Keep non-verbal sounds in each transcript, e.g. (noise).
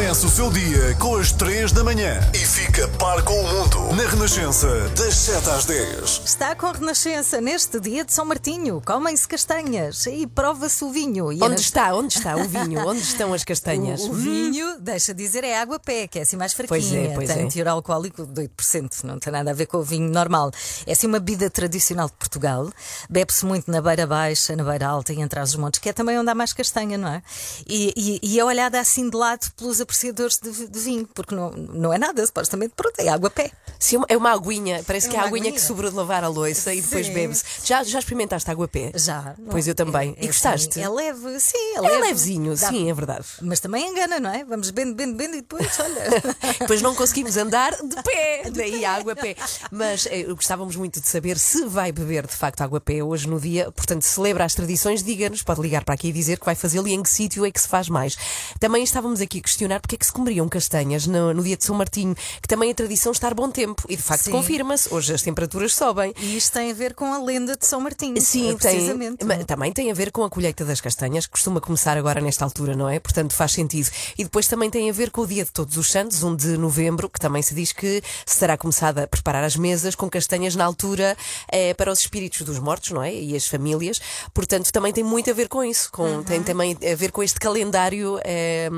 Começa o seu dia com as 3 da manhã e fica par com o mundo na Renascença, das 7 às 10. Está com Renascença neste dia de São Martinho. Comem-se castanhas e prova-se o vinho. E Onde nas- está? Onde está o vinho? (laughs) Onde estão as castanhas? O, o vinho, deixa dizer, é água pé, que é assim mais Pois fraquinha. é, pois tem é. teor alcoólico de 8%, não tem nada a ver com o vinho normal. É assim uma bebida tradicional de Portugal. Bebe-se muito na beira baixa, na beira alta e entre os montes, que é também onde há mais castanha, não é? E, e, e é olhada assim de lado pelos apreciadores de, de vinho, porque não, não é nada, supostamente, pronto, é água pé. Sim, é uma aguinha, parece É que é a uma aguinha que aguinha. sobrou de lavar a louça e depois Sim. bebe-se. Já, já experimentaste água a pé? Já. Pois é? eu também. É- e é gostaste? assim, é leve, sim, é, É leve. levezinho, Dá- sim, é verdade. Mas também engana, não é? Vamos bebendo, bebendo, bebendo e depois, olha. (laughs) Depois não conseguimos andar de pé, (laughs) daí a água a pé. Mas eh, gostávamos muito de saber se vai beber de facto água a pé hoje no dia. Portanto, celebra as tradições, diga-nos, pode ligar para aqui e dizer que vai fazê-lo e em que sítio é que se faz mais. Também estávamos aqui a porque é que se comeriam castanhas no, no dia de São Martinho, que também é tradição estar bom tempo. E de facto confirma-se, hoje as temperaturas sobem. E isto tem a ver com a lenda de São Martinho. Sim, é, tem, precisamente. mas também tem a ver com a colheita das castanhas, que costuma começar agora nesta altura, não é? Portanto, faz sentido. E depois também tem a ver com o dia de Todos os Santos, 1 de novembro, que também se diz que se terá começado a preparar as mesas com castanhas na altura eh, para os espíritos dos mortos, não é? E as famílias. Portanto, também tem muito a ver com isso. Com, Uhum. Tem também a ver com este calendário, eh,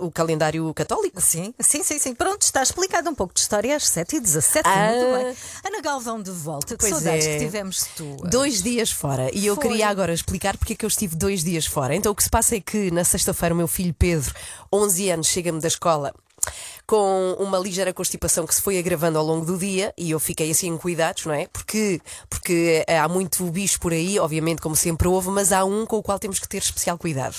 o calendário católico. Sim, sim, sim, sim. Pronto, está explicado um pouco de história às 7 e 17 Ah. Muito bem. Ana Galvão de volta. Que saudades é. que tivemos tu. Dois dias fora. E eu Foi. queria agora explicar porque é que eu estive dois dias fora. Então o que se passa é que na sexta-feira o meu filho Pedro, 11 anos, chega-me da escola com uma ligeira constipação que se foi agravando ao longo do dia e eu fiquei assim em cuidados, não é? Porque, porque eh, há muito bicho por aí, obviamente, como sempre houve, mas há um com o qual temos que ter especial cuidado.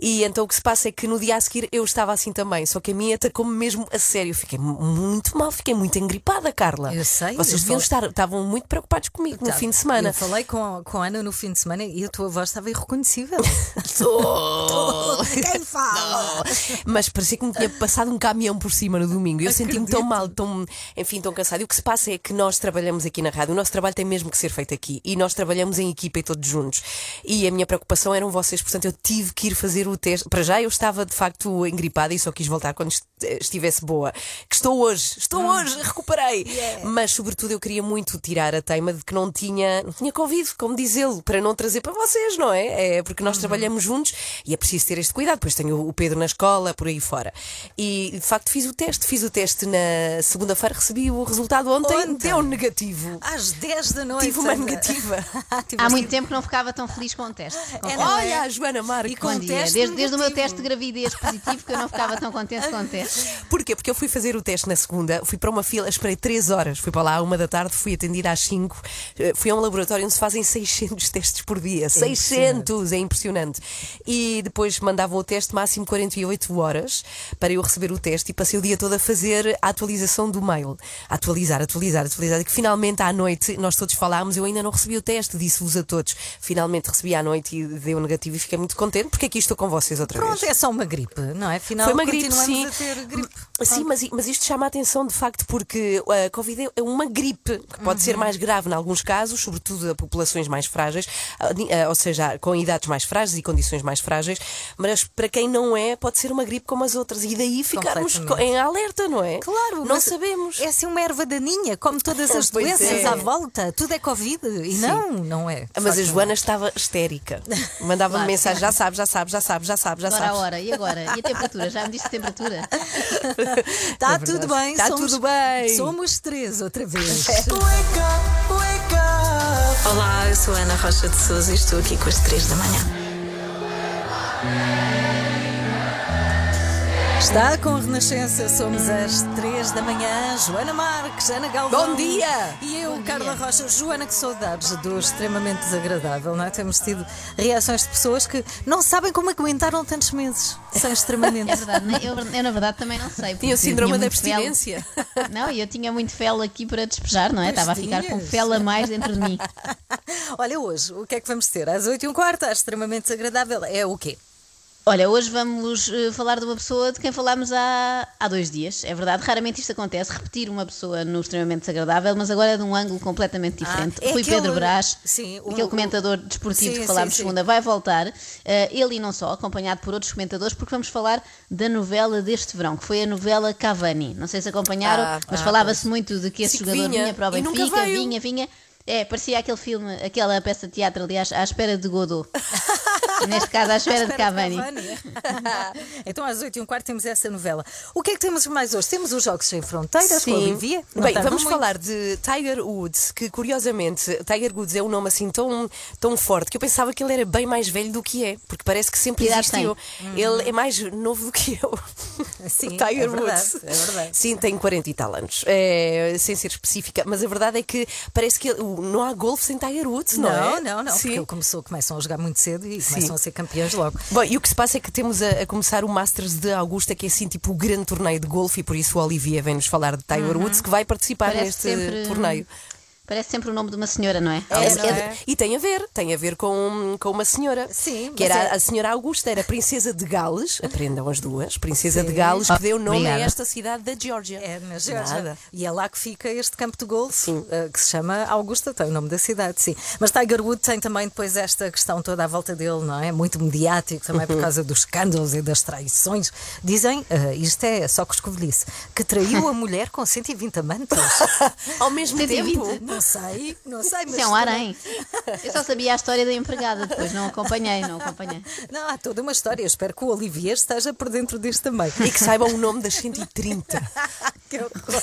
E então o que se passa é que no dia a seguir eu estava assim também, só que a minha atacou-me mesmo a sério. Fiquei mu- muito mal, fiquei muito engripada, Carla. Eu sei, Vocês deviam estar, estavam muito preocupados comigo no Tá. fim de semana. Eu falei com, com a Ana no fim de semana e a tua voz estava irreconhecível. (laughs) (laughs) Quem fala? Mas parecia que me tinha passado um caminhão por cima no domingo. Eu senti-me tão mal, tão, enfim, tão cansado. E o que se passa é que nós trabalhamos aqui na rádio. O nosso trabalho tem mesmo que ser feito aqui. E nós trabalhamos em equipa e todos juntos. E a minha preocupação eram vocês, portanto, eu tive que ir fazer o teste. Para já eu estava de facto engripada e só quis voltar quando est- estivesse boa. Que estou hoje, estou hoje, recuperei. Mas, sobretudo, eu queria muito tirar a teima de que não tinha, não tinha Covid, como diz ele, para não trazer para vocês, não é? É porque nós trabalhamos juntos e é preciso ter este cuidado. Depois tenho o Pedro na escola, por aí fora. E, de facto, fiz o teste. Fiz o teste na segunda-feira, recebi o resultado ontem, Ontem? deu negativo. Às 10 da noite. Tive uma Ana. negativa. (laughs) Há muito tempo que não ficava tão feliz com o teste. É, Olha, a Joana Marques. E com Bom dia. Desde, desde o meu teste de gravidez positivo que eu não ficava tão contente com o (laughs) teste. Porquê? Porque eu fui fazer o teste na segunda, fui para uma fila, esperei 3 horas, fui para lá à uma da tarde, fui atendida às 5, eh, fui a um laboratório onde se fazem 600 testes por dia. 600! É impressionante. E depois mandavam o teste máximo 48 horas para eu receber o teste e passei o dia todo a fazer a atualização do mail. Atualizar, atualizar, atualizar. E que finalmente à noite nós todos falámos, eu ainda não recebi o teste, disse-vos a todos. Finalmente recebi à noite e deu negativo e fiquei muito contente porque aqui estou com vocês outra vez. Pronto, é só uma gripe, não é? Afinal, Foi uma gripe, continuamos sim. a ter gripe. Sim, mas, mas isto chama a atenção de facto porque a Covid é uma gripe que pode Uhum. ser mais grave em alguns casos, sobretudo a populações mais frágeis, ah, ou seja, com idades mais frágeis e condições mais frágeis, mas para quem não é, pode ser uma gripe como as outras e daí ficarmos Co- em alerta, não é? Claro, não sabemos. É assim uma erva daninha, como todas (laughs) as Pois doenças é. à volta. Tudo é Covid. E não, não é. De Mas a Joana estava histérica. Mandava-me Claro. mensagem, já sabes, já sabes, já sabes, já sabes, já Agora a sabes. hora. E agora? E a temperatura? Já me diste a temperatura? Está (laughs) É tudo bem. Está somos- tudo bem. Somos três outra vez. (laughs) Olá, eu sou a Ana Rocha de Souza e estou aqui com as 3 da manhã. Está com a Renascença, somos às três da manhã. Joana Marques, Ana Galvão. Bom dia! E eu, Carla Rocha. Joana, que saudades do extremamente desagradável, não é? Temos tido reações de pessoas que não sabem como aguentaram tantos meses sem (laughs) extremamente. É verdade. né? Eu, eu, na verdade, também não sei. Tinha o síndrome da muito fel. abstinência. (laughs) Não, e eu tinha muito fel aqui para despejar, não é? Pois Estava a ficar com fel a mais dentro de mim. (laughs) Olha, hoje, o que é que vamos ter? Às 8 e um quarto, às extremamente desagradável. É o quê? Olha, hoje vamos eh, falar de uma pessoa de quem falámos há, há dois dias. É verdade, raramente isto acontece, repetir uma pessoa no extremamente desagradável, mas agora é de um ângulo completamente diferente. é Rui aquele- Pedro Brás, sim, o- aquele comentador desportivo Sim, que falámos sim, segunda, vai voltar. Eh, ele e não só, acompanhado por outros comentadores, porque vamos falar da novela deste verão, que foi a novela Cavani. Não sei se acompanharam, Ah, mas ah, falava-se muito de que esse jogador vinha, vinha, para o Benfica, vinha, vinha. É, parecia aquele filme, aquela peça de teatro, aliás, à espera de Godot. (laughs) (laughs) Neste caso, à espera, de Cavani. (laughs) então às 8 e um quarto temos essa novela. O que é que temos mais hoje? Temos os Jogos Sem Fronteiras com a Olivia. Não Bem, vamos muito. falar de Tiger Woods, que curiosamente, Tiger Woods é um nome assim tão, tão forte que eu pensava que ele era bem mais velho do que é, porque parece que sempre Que existiu. Ele é mais novo do que eu. (laughs) Sim, Tiger é verdade, Woods. é verdade. Sim, tem 40 e tal anos, é, sem ser específica, mas a verdade é que parece que ele- não há golfe sem Tiger Woods, não, Não, é? não, não, porque Sim. ele começou, começam a jogar muito cedo e Sim. Começam a ser campeões logo. Bom, e o que se passa é que temos a, a começar o Masters de Augusta, que é assim tipo o grande torneio de golfe, e por isso o Olivia vem-nos falar de Tiger Woods, que vai participar Parece neste sempre- torneio. Parece sempre o nome de uma senhora, não é? É, É, não é- é? E tem a ver, tem a ver com, com uma senhora. Sim, Que era é- a senhora Augusta, era princesa de Gales, aprendam as duas, princesa de Gales, que deu nome Obrigada. a esta cidade da Geórgia. É na Geórgia. E é lá que fica este campo de golfe, Sim. eh, que se chama Augusta, tem o nome da cidade, sim. Mas Tiger Woods tem também depois esta questão toda à volta dele, não é? Muito mediático também por causa dos escândalos e das traições. Dizem, eh, isto é só que escovilhice, que traiu a mulher com 120 amantes. (laughs) Ao mesmo 120. tempo. Não sei, não sei, mas. Isso é um harém. Eu só sabia a história da empregada, depois não acompanhei, não acompanhei. Não, há toda uma história. Eu espero que o Olivier esteja por dentro disto também. E que saibam o nome das 130. (laughs) que horror.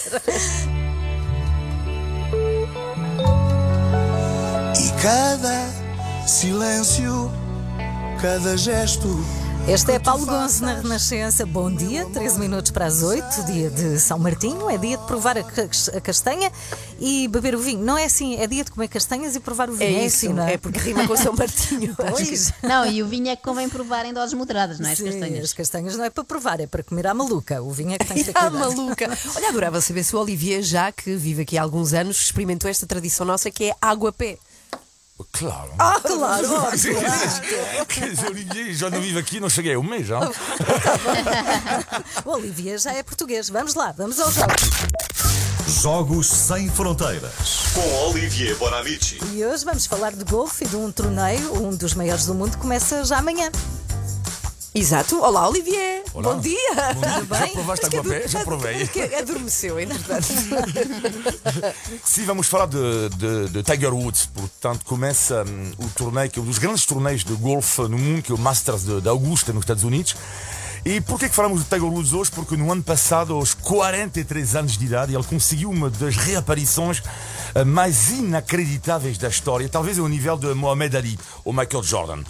E cada silêncio, cada gesto. Este é Paulo Gonzo na Renascença. Bom dia, 13 minutos para as 8, dia de São Martinho. É dia de provar a cas- a castanha e beber o vinho. Não é assim, é dia de comer castanhas e provar o É vinho. isso, assim, não é? é porque rima com São Martinho. (laughs) Pois. Não, e o vinho é que convém provar em doses moderadas, não é? As Sim, castanhas. as castanhas não é para provar, é para comer à maluca. O vinho é que tem que (laughs) ter Ah, cuidado. maluca. Olha, adorava saber se o Olivier, já que vive aqui há alguns anos, experimentou esta tradição nossa que é água pé. Claro. Ah, claro! Quer dizer, Olivier, já não vivo aqui, não cheguei a um mês já. O Olivia já é português. Vamos lá, vamos aos jogos. Jogos Sem Fronteiras. Com Olivier Bonamici. E hoje vamos falar de golfe e de um torneio, um dos maiores do mundo, começa já amanhã. Exato. Olá, Olivier. Olá. Bom dia. Bom dia. Já provaste que água a pé? Já provei. que Adormeceu, entretanto. (laughs) Sim, vamos falar de, de- de Tiger Woods. Portanto, começa hum, o torneio, que é um dos grandes torneios de golfe no mundo, que é o Masters de, de Augusta, nos Estados Unidos. E porquê que falamos de Tiger Woods hoje? Porque no ano passado, aos 43 anos de idade, ele conseguiu uma das reaparições mais inacreditáveis da história, talvez ao nível de Mohamed Ali ou Michael Jordan.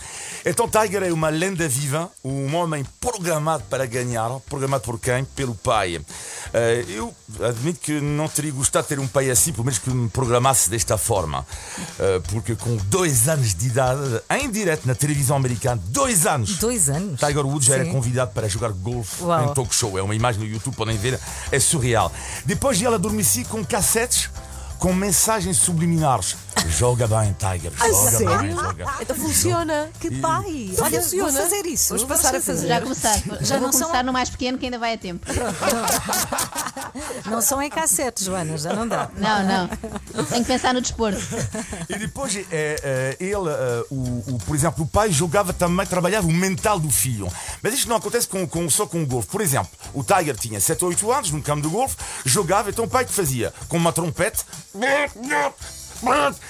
Então, Tiger é uma lenda viva, um homem programado para ganhar, programado por quem? Pelo pai. Eh, eu admito que não teria gostado de ter um pai assim, pelo menos que me programasse desta forma. Eh, porque com dois anos de idade, em direto na televisão americana, dois anos, Dois anos. Tiger Woods já era convidado para jogar golfe em talk show. É uma imagem no YouTube, podem ver, é surreal. Depois ele adormeci com cassetes com mensagens subliminares. Joga bem, Tiger. Joga sério? bem, joga. Então funciona. Que pai! Olha, funciona. vou fazer isso. Vamos vou passar a fazer. Já começar. Já Já não vou são- começar no mais pequeno que ainda vai a tempo. Não são em cassete, Joana, já não dá. Não, não. Tenho que pensar no desporto. E depois, é, é, ele, é, o, o- por exemplo, o pai jogava também, trabalhava o mental do filho. Mas isto não acontece com, com- só com o golfe. Por exemplo, o Tiger tinha 7 ou 8 anos num campo de golfe, jogava, então o pai que fazia? Com uma trompete.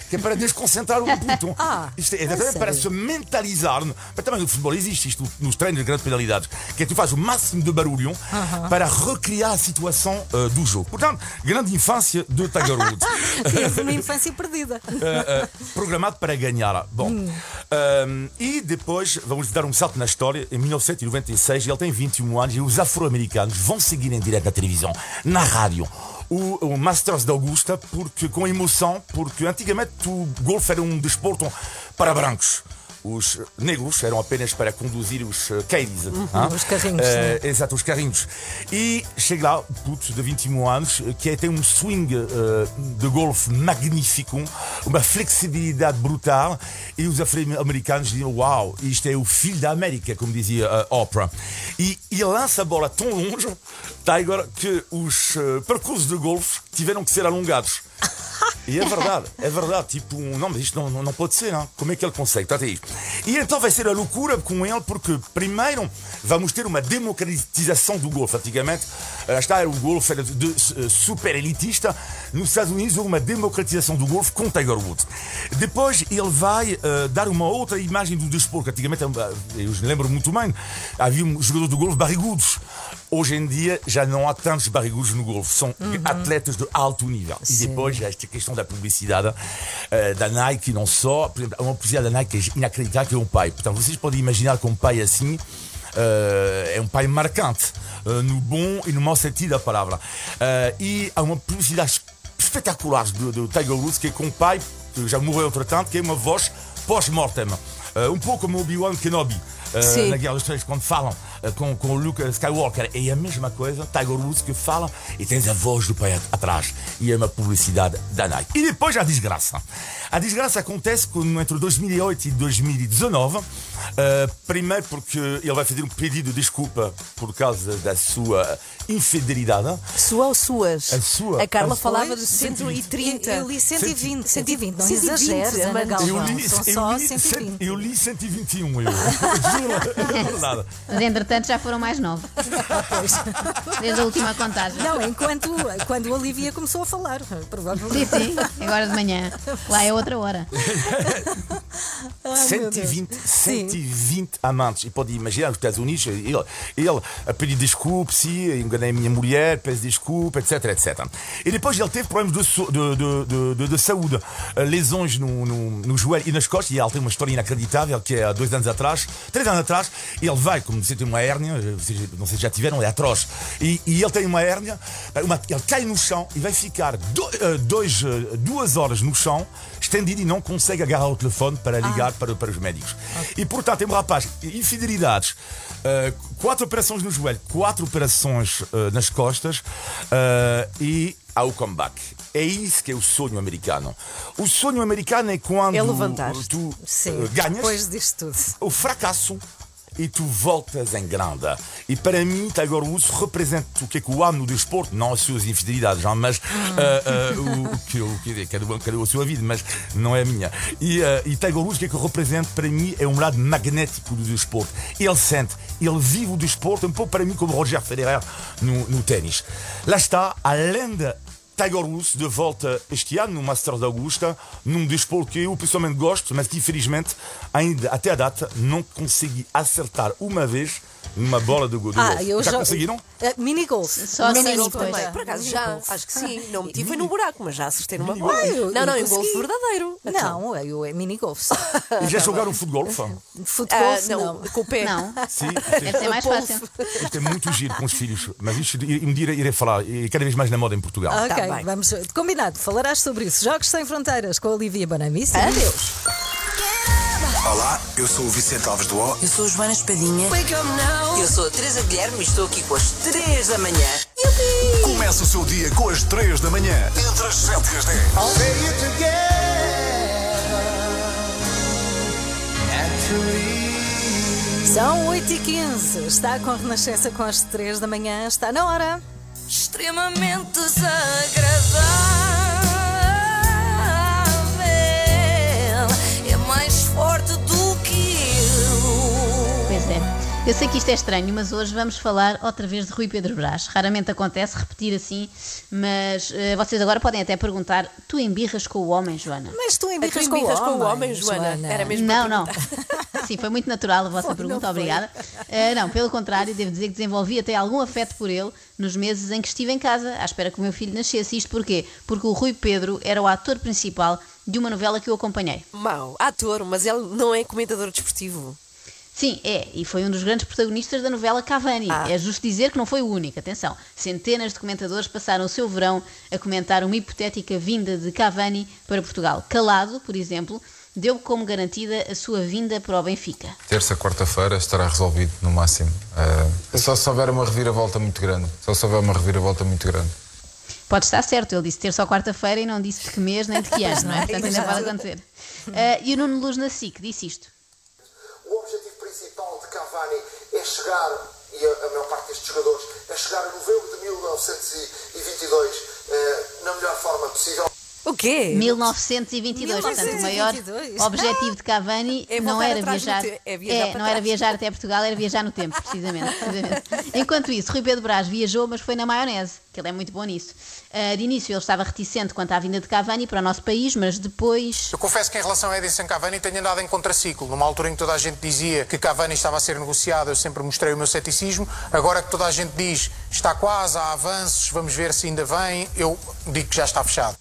Que é para desconcentrar o puto. (laughs) Ah, isto é, exatamente para se mentalizar. Mas também no futebol existe isto, nos treinos de grandes penalidades, que é que tu fazes o máximo de barulho para recriar a situação eh, do jogo. Portanto, grande infância de Tiger Woods. (laughs) Teve uma infância perdida. Uh, (laughs) uh, programado para ganhar. Bom, um, e depois vamos dar um salto na história. Em 1996, ele tem 21 anos e os afro-americanos vão seguir em direto na televisão, na rádio. O, o Masters de Augusta, porque com emoção, porque antigamente o golfe era um desporto para brancos. os negros eram apenas para conduzir os uh, caddies. hein? os carrinhos, Eh, Exato, os carrinhos. E chega lá, puto de 21 anos, que tem um swing eh, de golfe magnífico, uma flexibilidade brutal, e os afro-americanos diziam: Uau, isto é o filho da América, como dizia a Oprah. E ele lança a bola tão longe, Tiger, que os eh, percursos de golfe tiveram que ser alongados. E é verdade, é verdade. Tipo, não, mas isto não, não, não pode ser, não. Como é que ele consegue? Tá aí. E então vai ser a loucura com ele, porque primeiro vamos ter uma democratização do golfe. Antigamente, lá está, o golfe era de, eh, super elitista. Nos Estados Unidos houve uma democratização do golfe com Tiger Woods. Depois ele vai eh, dar uma outra imagem do desporto. Antigamente, eh, eu lembro muito bem, havia um jogador de golfe barrigudos. Hoje em dia já não há tantos barrigudos no golfe, são atletas de alto nível. E depois esta questão da publicidade eh, da Nike, não só, por exemplo, uma publicidade da Nike é inacreditável que é um pai. Portanto, vocês podem imaginar que um pai assim eh, é um pai marcante, eh, no bom e no mau sentido da palavra. Eh, e há uma publicidade espetacular do, do Tiger Woods que é com um pai que já morreu entretanto, que é uma voz pós-mortem. Eh, um pouco como Obi-Wan Kenobi. Sim. na Guerra dos Três, quando falam com, com o Luke Skywalker, é a mesma coisa, Tiger Woods que fala e tens a voz do pai at- atrás. E é uma publicidade da Nike. E depois a desgraça. A desgraça acontece quando, entre 2008 e 2019. eh, primeiro porque ele vai fazer um pedido de desculpa por causa da sua infidelidade. Sua ou suas? A sua. A Carla A falava de 130. Eu li 120, 120, não 120, exageres, Ana Ana Galvão. Eu li, São eu, só li, 120. eu li 121, eu. Juro, é verdade. Mas entretanto já foram mais nove. Desde a última contagem. Não, enquanto quando a Olivia começou a falar, Sim, provavelmente. sim, agora de manhã. Lá é outra hora. (laughs) Ai, meu Deus. 120, Sim. 120 amantes. E pode imaginar, nos Estados Unidos, ele, ele a pedir desculpa, sim, enganei a minha mulher, peço desculpa, etc, etc. E depois ele teve problemas de, de, de, de, de- de saúde, eh, lesões no, no, no joelho e nas costas, e ele tem uma história inacreditável, que é há dois anos atrás, três anos atrás, ele vai, como você tem uma hérnia, eh, não sei se já tiveram, é atroz, e, e ele tem uma hérnia, eh, uma- ele cai no chão e vai ficar do, dois, duas horas no chão, estendido e não consegue agarrar o telefone para ligar para, para os médicos. E portanto, é um rapaz, infidelidades, eh, quatro operações no joelho, quatro operações eh, nas costas eh, e há o comeback. É isso que é o sonho americano. O sonho americano é quando É tu Sim, ganhas depois tudo. o fracasso e tu voltas em grande. E para mim, Tiger Woods representa o que é que eu amo no desporto, não as suas infidelidades, não, mas ah, ah, o, o que o que cada cada um a sua vida, mas não é a minha. E, ah, e Tiger Woods, o que é que representa para mim é um lado magnético do desporto. Ele sente, ele vive o desporto, um pouco para mim como Roger Federer no, no ténis. Lá está, além de Tiger Woods de volta este ano no Masters de Augusta, num desporto que eu pessoalmente gosto, mas que infelizmente ainda até a data não consegui acertar uma vez numa bola de, go- de Ah, golfe. eu já já. conseguiram? Uh, mini golf. Só mini golf também. Por acaso já, acho que sim. (laughs) Não meti foi no buraco, mas já acertei numa bola. golf. eu- Não, não, consegui. golfe verdadeiro. Então, Não, eu é mini golf. E já jogaram futebol? fã? Futebol, Ah, não. não, com o pé. Não, (laughs) Sim, deve ser mais fácil. isto é muito giro com os filhos, mas isto um dia irei falar, e cada vez mais na moda em Portugal. Ok, Tá bem. vamos. Combinado, falarás sobre isso. Jogos Sem Fronteiras com a Olivia Bonamici. Adeus. Olá, eu sou o Vicente Alves do O. Eu sou a Joana Espadinha. Eu sou a Teresa Guilherme e estou aqui com as 3 da manhã. Começa o seu dia com as 3 da manhã, entre as 7 e as 10. São 8h15. Está com a Renascença com as 3 da manhã. Está na hora. Extremamente desagradável. Eu sei que isto é estranho, mas hoje vamos falar outra vez de Rui Pedro Brás. Raramente acontece repetir assim, mas eh, vocês agora podem até perguntar: tu embirras com o homem, Joana? Mas tu Tu embirras, embirras com, com o homem, Joana. Era mesmo Não, não. (laughs) Sim, foi muito natural a vossa Foi, pergunta, obrigada. Eh, não, pelo contrário, devo dizer que desenvolvi até algum afeto por ele nos meses em que estive em casa, à espera que o meu filho nascesse. Isto porquê? Porque o Rui Pedro era o ator principal de uma novela que eu acompanhei. Mau, ator, mas ele não é comentador desportivo. Sim, é, e foi um dos grandes protagonistas da novela Cavani. Ah. É justo dizer que não foi o único. Atenção, centenas de comentadores passaram o seu verão a comentar uma hipotética vinda de Cavani para Portugal. Calado, por exemplo, deu como garantida a sua vinda para o Benfica. Terça, quarta-feira estará resolvido no máximo. Uh, só se houver uma reviravolta muito grande. Só se houver uma reviravolta muito grande. Pode estar certo, ele disse terça ou quarta-feira e não disse de que mês nem de que ano, não é? Portanto, ainda pode acontecer. Uh, e o Nuno Luz na SIC disse isto. O objetivo principal de Cavani é chegar, e a, a maior parte destes jogadores, é chegar a novembro de 1922 uh, na melhor forma possível. O quê? 1922, portanto, o maior objetivo de Cavani É não era viajar, te- é viajar para não era viajar até Portugal, era viajar no tempo, precisamente, precisamente. (laughs) Enquanto isso, Rui Pedro Brás viajou, mas foi na maionese, que ele é muito bom nisso. Ah, de início, ele estava reticente quanto à vinda de Cavani para o nosso país, mas depois Eu confesso que em relação a Edinson Cavani tenho andado em contraciclo. Numa altura em que toda a gente dizia que Cavani estava a ser negociado, eu sempre mostrei o meu ceticismo. Agora que toda a gente diz está quase, há avanços, vamos ver se ainda vem, eu digo que já está fechado.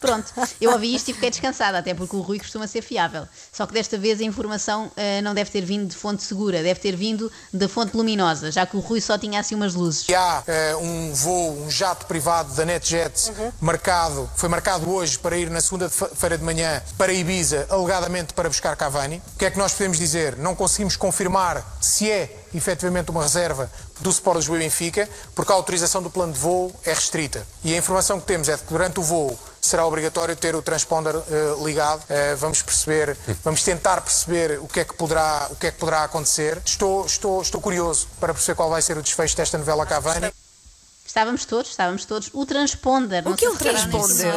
Pronto, eu ouvi isto e fiquei descansada, até porque o Rui costuma ser fiável. Só que desta vez a informação ah, não deve ter vindo de fonte segura, deve ter vindo da fonte luminosa, já que o Rui só tinha assim umas luzes. E há eh, um voo, um jato privado da NetJet marcado, foi marcado hoje para ir na segunda-feira de manhã para Ibiza, alegadamente para buscar Cavani. O que é que nós podemos dizer? Não conseguimos confirmar se é efetivamente uma reserva do Sport Lisboa e Benfica, porque a autorização do plano de voo é restrita. E a informação que temos é de que durante o voo será obrigatório ter o transponder eh, ligado. Eh, vamos perceber, vamos tentar perceber o que é que poderá, o que é que poderá acontecer. Estou, estou, estou curioso para perceber qual vai ser o desfecho desta novela Cavani. Estávamos todos, estávamos todos. O transponder. O que é o transponder?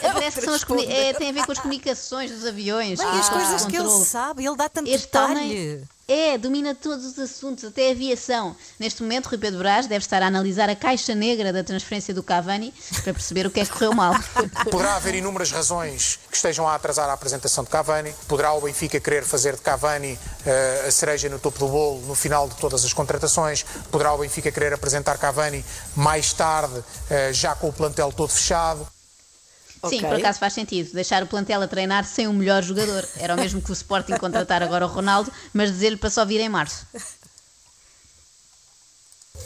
Parece que são as é, tem a ver com as comunicações dos aviões. Bem, com as coisas que ele sabe, ele dá tanto Este detalhe. homem é, domina todos os assuntos, até a aviação. Neste momento, Rui Pedro Brás deve estar a analisar a caixa negra da transferência do Cavani para perceber o que é que correu mal. (laughs) Poderá haver inúmeras razões que estejam a atrasar a apresentação de Cavani. Poderá o Benfica querer fazer de Cavani eh, a cereja no topo do bolo no final de todas as contratações. Poderá o Benfica querer apresentar Cavani mais tarde, eh, já com o plantel todo fechado. Sim, Ok. por acaso faz sentido. Deixar o plantel a treinar sem o melhor jogador. Era o mesmo que o Sporting contratar agora o Ronaldo, mas dizer-lhe para só vir em março.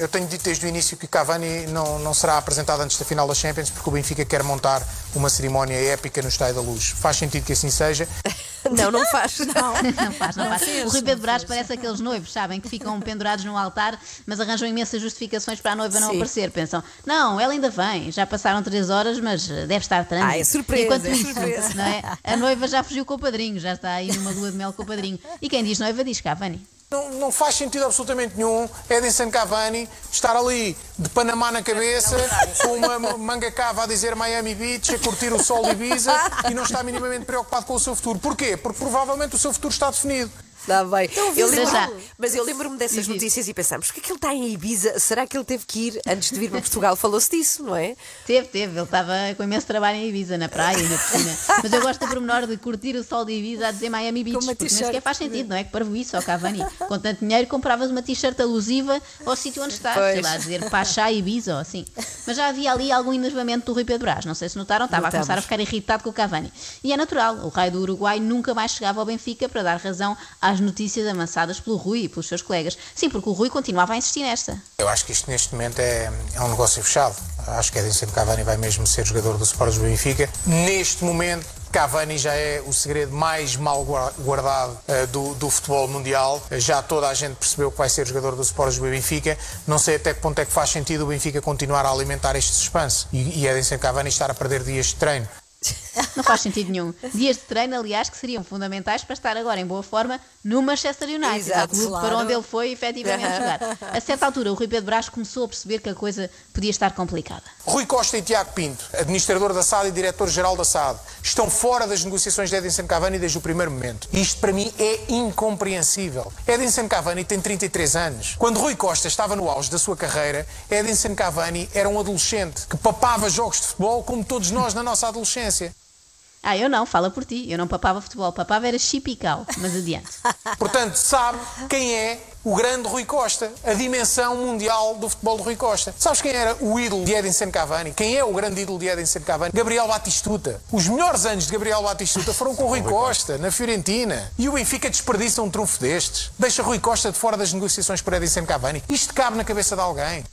Eu tenho dito desde o início que Cavani não, não será apresentado antes da final da Champions porque o Benfica quer montar uma cerimónia épica no Estádio da Luz. Faz sentido que assim seja. (laughs) Não, não faz. Não. Não faz, não faz. O Rui Pedro Brás parece aqueles noivos, sabem, que ficam pendurados no altar, mas arranjam imensas justificações para a noiva não Sim. aparecer. Pensam, não, ela ainda vem, já passaram três horas, mas deve estar trânsito. Ah, é surpresa, Enquanto é isso, surpresa. não é? a noiva já fugiu com o padrinho, já está aí numa lua de mel com o padrinho. E quem diz noiva diz Cavani. Não, não faz sentido absolutamente nenhum Edinson Cavani estar ali de Panamá na cabeça, com uma manga cava a dizer Miami Beach, a curtir o sol de Ibiza e não está minimamente preocupado com o seu futuro. Porquê? Porque provavelmente o seu futuro está definido. Está bem. Eu Para lembro- já. mas eu lembro-me dessas notícias e pensamos, porque é que ele está em Ibiza? Será que ele teve que ir antes de vir para Portugal? Falou-se disso, não é? Teve, teve, ele estava com imenso trabalho em Ibiza, na praia e na piscina. Mas eu gosto do pormenor de curtir o sol de Ibiza a dizer Miami Beach, porque nem sequer faz sentido, não é? Que para isso, ao Cavani. Com tanto dinheiro, compravas uma t-shirt alusiva ao sítio onde estás, sei Pois. lá, a dizer Pachá Ibiza ou assim. Mas já havia ali algum enervamento do Rui Pedro Brás, não sei se notaram, estava a começar a Notamos. ficar irritado com o Cavani. E é natural, o raio do Uruguai nunca mais chegava ao Benfica para dar razão às notícias avançadas pelo Rui e pelos seus colegas. Sim, porque o Rui continuava a insistir nesta. Eu acho que isto neste momento é, é um negócio fechado. Acho que Edinson Cavani vai mesmo ser jogador do Sport do Benfica. Neste momento, Cavani já é o segredo mais mal gua- guardado eh, do, do futebol mundial. Eh, Já toda a gente percebeu que vai ser jogador do Sport do Benfica. Não sei até que ponto é que faz sentido o Benfica continuar a alimentar este suspense e, e Edinson Cavani estar a perder dias de treino. (laughs) Não faz sentido nenhum. Dias de treino, aliás, que seriam fundamentais para estar agora em boa forma no Manchester United, Exato, clube claro. para onde ele foi efetivamente (laughs) jogar. A certa altura, o Rui Pedro Brás começou a perceber que a coisa podia estar complicada. Rui Costa e Tiago Pinto, administrador da SAD e diretor-geral da SAD, estão fora das negociações de Edinson Cavani desde o primeiro momento. Isto para mim é incompreensível. Edinson Cavani tem 33 anos. Quando Rui Costa estava no auge da sua carreira, Edinson Cavani era um adolescente que papava jogos de futebol como todos nós na nossa adolescência. Ah, eu não, fala por ti. Eu não papava futebol, papava era chip e cal, mas adiante. (laughs) Portanto, sabe quem é o grande Rui Costa, a dimensão mundial do futebol do Rui Costa. Sabes quem era o ídolo de Edinson Cavani? Quem é o grande ídolo de Edinson Cavani? Gabriel Batistuta. Os melhores anos de Gabriel Batistuta foram com o Rui Costa, na Fiorentina. E o Benfica desperdiça um trunfo destes. Deixa Rui Costa de fora das negociações por Edinson Cavani. Isto cabe na cabeça de alguém.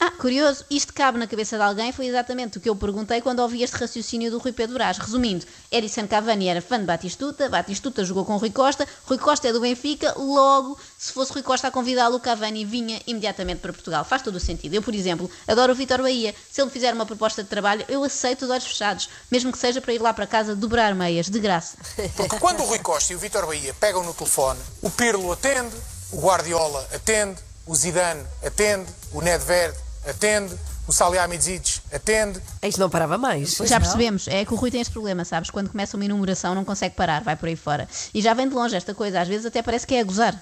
Ah, curioso, isto cabe na cabeça de alguém, foi exatamente o que eu perguntei quando ouvi este raciocínio do Rui Pedro Brás. Resumindo, Edison Cavani era fã de Batistuta, Batistuta jogou com Rui Costa, Rui Costa é do Benfica, logo, se fosse Rui Costa a convidá-lo, Cavani vinha imediatamente para Portugal. Faz todo o sentido. Eu, por exemplo, adoro o Vitor Bahia. Se ele me fizer uma proposta de trabalho, eu aceito de olhos fechados, mesmo que seja para ir lá para casa dobrar meias, de graça. Porque quando o Rui Costa e o Vitor Bahia pegam no telefone, o Pirlo atende, o Guardiola atende, o Zidane atende, o Nedved atende, o Salihamidzic atende. Isto não parava mais. já percebemos, é que o Rui tem este problema, sabes? Quando começa uma enumeração não consegue parar, vai por aí fora. E já vem de longe esta coisa, às vezes até parece que é a gozar.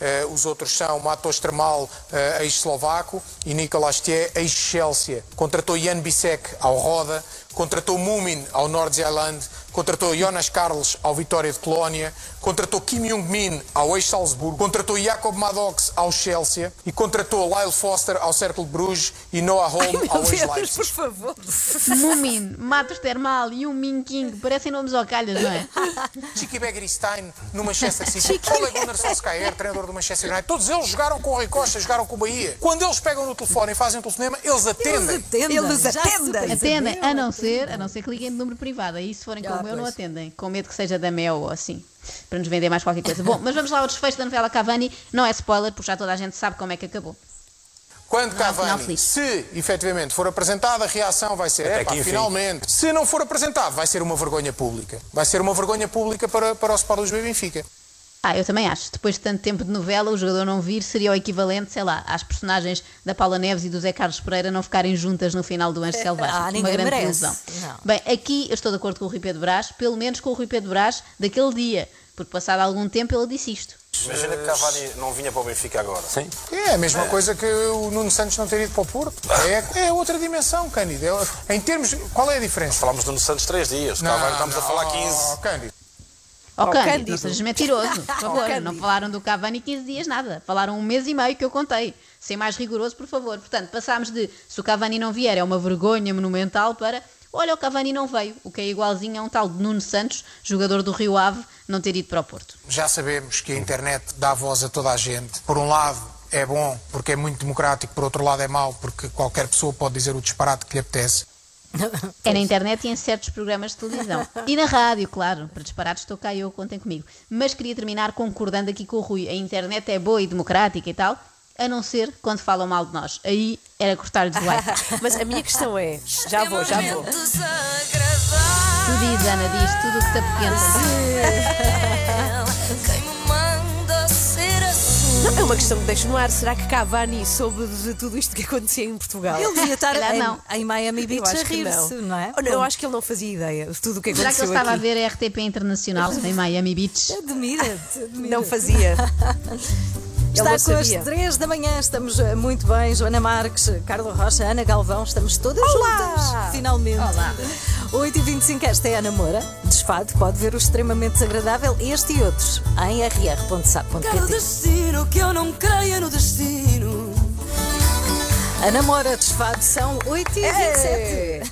Uh, os outros são Matos Tremal, uh, ex-eslovaco, e Nicolas Thier, ex-Chelsea. Contratou Jan Bisek ao Roda, contratou Mumin ao Nordsjælland, contratou Jonas Carlos ao Vitória de Colónia, contratou Kim Jong-min ao ex-Salzburgo, contratou Jacob Maddox ao Chelsea e contratou Lyle Foster ao Cercle de Bruges e Noah (laughs) Holm ao ex-Leipzig. por favor. (laughs) Mumin, Matos Termal e um Min King, parecem nomes ao calhas, não é? (laughs) Chiqui Begristein no Manchester City, Ole Gunnar Solskjaer, treinador do Manchester United, todos eles jogaram com o Rui Costa, jogaram com o Bahia. Quando eles pegam no telefone e fazem um telefonema, eles atendem. Eles atendem. Eles atendem. Atendem, a não ser, a não ser que liguem de número privado. Aí se forem como eu, não pois. atendem. Com medo que seja da Mel ou assim. Para nos vender mais qualquer coisa. Bom, mas vamos lá ao desfecho da novela Cavani. Não é spoiler, porque já toda a gente sabe como é que acabou. Quando final Cavani, se efetivamente for apresentado, a reação vai ser, Até epá, que enfim." finalmente. Se não for apresentado, vai ser uma vergonha pública. Vai ser uma vergonha pública para, para o Sport Lisboa e Benfica. Ah, eu também acho. Depois de tanto tempo de novela, o jogador não vir seria o equivalente, sei lá, às personagens da Paula Neves e do Zé Carlos Pereira não ficarem juntas no final do Anjo Selvagem. Ah, Uma grande merece. ilusão. Não. Bem, aqui eu estou de acordo com o Rui Pedro Brás, pelo menos com o Rui Pedro Brás daquele dia, porque passado algum tempo ele disse isto. Imagina que Cavani não vinha para o Benfica agora. Sim. É a mesma coisa que o Nuno Santos não ter ido para o Porto. É, é outra dimensão, Cândido. É- em termos. Qual é a diferença? Falámos do Nuno Santos três dias. Cavani estamos a falar 15. Oh, Cândido. Ó Oh, Cândido, Cândido. não sejas mentiroso, (laughs) por favor. Cândido. não falaram do Cavani 15 dias nada. Falaram um mês e meio que eu contei. Ser mais rigoroso, por favor. Portanto, passámos de se o Cavani não vier é uma vergonha monumental para olha, o Cavani não veio, o que é igualzinho a um tal de Nuno Santos, jogador do Rio Ave, não ter ido para o Porto. Já sabemos que a internet dá voz a toda a gente. Por um lado, é bom porque é muito democrático, por outro lado, é mau porque qualquer pessoa pode dizer o disparate que lhe apetece. (laughs) É na internet e em certos programas de televisão. E na rádio, claro. Para disparados estou cá e eu, contem comigo. Mas queria terminar concordando aqui com o Rui. A internet é boa e democrática e tal, a não ser quando falam mal de nós. Aí era cortar-lhes o like. (laughs) Mas a minha questão é: já vou, já vou. Tu diz, Ana, diz tudo o que te apetece. (laughs) Não, é uma questão que deixo no ar. Será que Cavani soube de tudo isto que acontecia em Portugal? Ele devia estar calhar em, não. em Miami Eu Beach acho a que rir-se, não. é? Não, Eu acho que ele não fazia ideia de tudo o que Será que aconteceu ele estava aqui. a ver a RTP Internacional em Miami Beach? Admira-te. admira-te. Não fazia. (laughs) Está com as sabia. 3 da manhã, estamos eh, muito bem. Joana Marques, Carla Rocha, Ana Galvão, estamos todas Olá! juntas, finalmente. Olá. 8h25, esta é a Namora. Desfado, pode ver o extremamente desagradável, este e outros, em rr.sap.pt. destino que eu não creia no destino. A Namora, desfado, são 8h27.